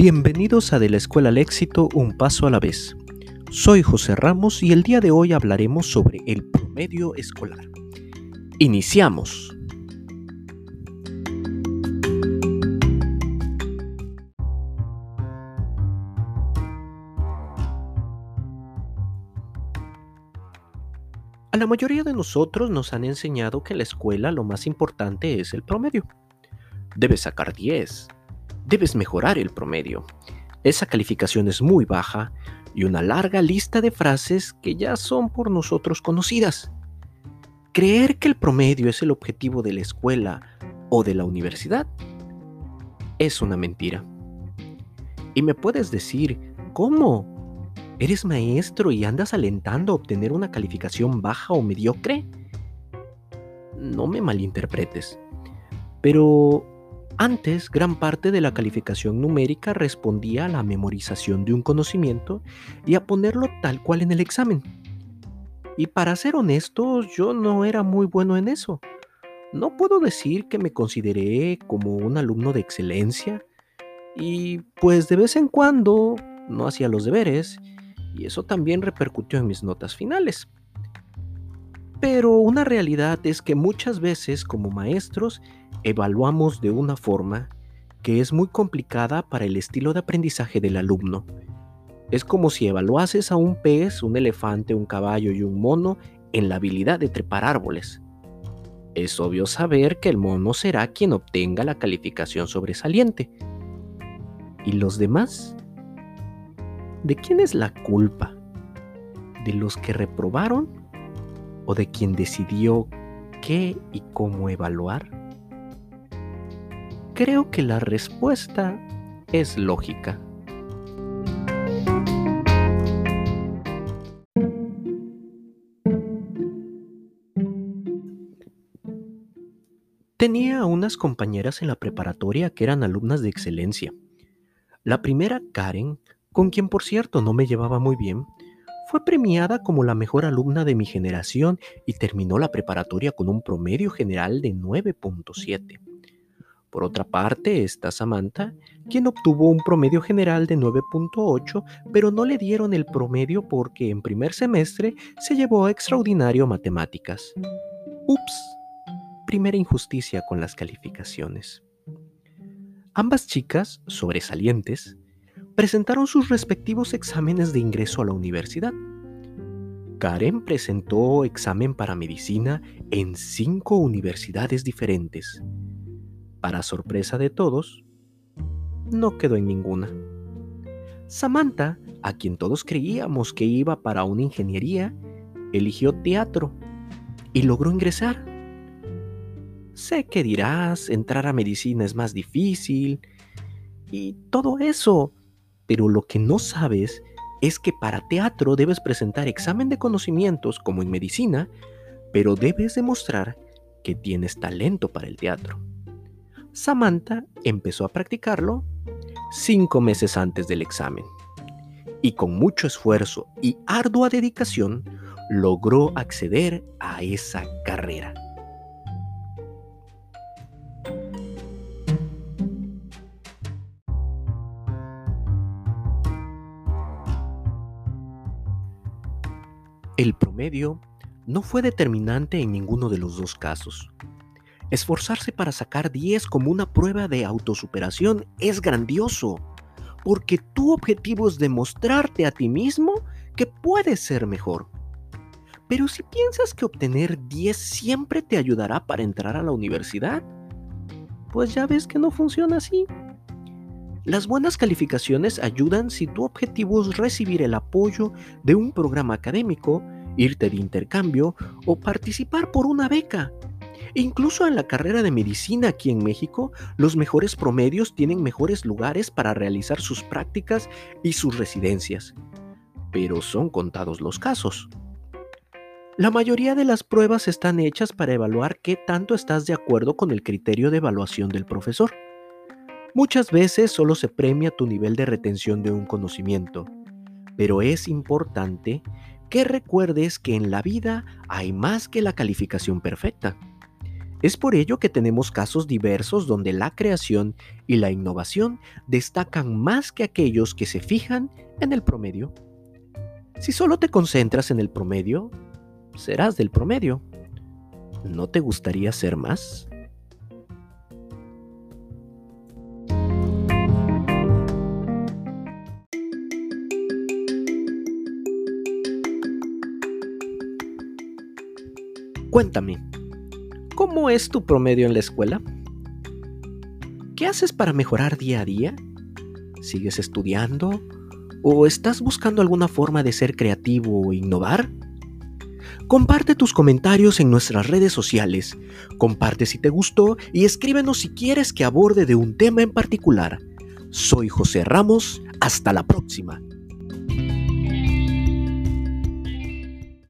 Bienvenidos a De la Escuela al Éxito, un paso a la vez. Soy José Ramos y el día de hoy hablaremos sobre el promedio escolar. Iniciamos. A la mayoría de nosotros nos han enseñado que en la escuela lo más importante es el promedio. Debes sacar 10, debes mejorar el promedio. Esa calificación es muy baja y una larga lista de frases que ya son por nosotros conocidas. Creer que el promedio es el objetivo de la escuela o de la universidad es una mentira. Y me puedes decir, ¿cómo? ¿Eres maestro y andas alentando a obtener una calificación baja o mediocre? No me malinterpretes. Pero antes, gran parte de la calificación numérica respondía a la memorización de un conocimiento y a ponerlo tal cual en el examen. Y para ser honesto, yo no era muy bueno en eso. No puedo decir que me consideré como un alumno de excelencia y pues de vez en cuando no hacía los deberes y eso también repercutió en mis notas finales. Pero una realidad es que muchas veces como maestros evaluamos de una forma que es muy complicada para el estilo de aprendizaje del alumno. Es como si evaluases a un pez, un elefante, un caballo y un mono en la habilidad de trepar árboles. Es obvio saber que el mono será quien obtenga la calificación sobresaliente. ¿Y los demás? ¿De quién es la culpa? ¿De los que reprobaron o de quien decidió qué y cómo evaluar? Creo que la respuesta es lógica. Tenía unas compañeras en la preparatoria que eran alumnas de excelencia. La primera, Karen, con quien por cierto no me llevaba muy bien, fue premiada como la mejor alumna de mi generación y terminó la preparatoria con un promedio general de 9.7. Por otra parte está Samantha, quien obtuvo un promedio general de 9.8, pero no le dieron el promedio porque en primer semestre se llevó a extraordinario matemáticas. Ups, primera injusticia con las calificaciones. Ambas chicas, sobresalientes, presentaron sus respectivos exámenes de ingreso a la universidad. Karen presentó examen para medicina en cinco universidades diferentes. Para sorpresa de todos, no quedó en ninguna. Samantha, a quien todos creíamos que iba para una ingeniería, eligió teatro y logró ingresar. Sé que dirás, entrar a medicina es más difícil y todo eso, pero lo que no sabes es que para teatro debes presentar examen de conocimientos como en medicina, pero debes demostrar que tienes talento para el teatro. Samantha empezó a practicarlo cinco meses antes del examen y con mucho esfuerzo y ardua dedicación logró acceder a esa carrera. El promedio no fue determinante en ninguno de los dos casos. Esforzarse para sacar 10 como una prueba de autosuperación es grandioso, porque tu objetivo es demostrarte a ti mismo que puedes ser mejor. Pero si piensas que obtener 10 siempre te ayudará para entrar a la universidad, pues ya ves que no funciona así. Las buenas calificaciones ayudan si tu objetivo es recibir el apoyo de un programa académico, irte de intercambio o participar por una beca. Incluso en la carrera de medicina aquí en México, los mejores promedios tienen mejores lugares para realizar sus prácticas y sus residencias. Pero son contados los casos. La mayoría de las pruebas están hechas para evaluar qué tanto estás de acuerdo con el criterio de evaluación del profesor. Muchas veces solo se premia tu nivel de retención de un conocimiento, pero es importante que recuerdes que en la vida hay más que la calificación perfecta. Es por ello que tenemos casos diversos donde la creación y la innovación destacan más que aquellos que se fijan en el promedio. Si solo te concentras en el promedio, serás del promedio. ¿No te gustaría ser más? Cuéntame, ¿cómo es tu promedio en la escuela? ¿Qué haces para mejorar día a día? ¿Sigues estudiando? ¿O estás buscando alguna forma de ser creativo o innovar? Comparte tus comentarios en nuestras redes sociales, comparte si te gustó y escríbenos si quieres que aborde de un tema en particular. Soy José Ramos, hasta la próxima.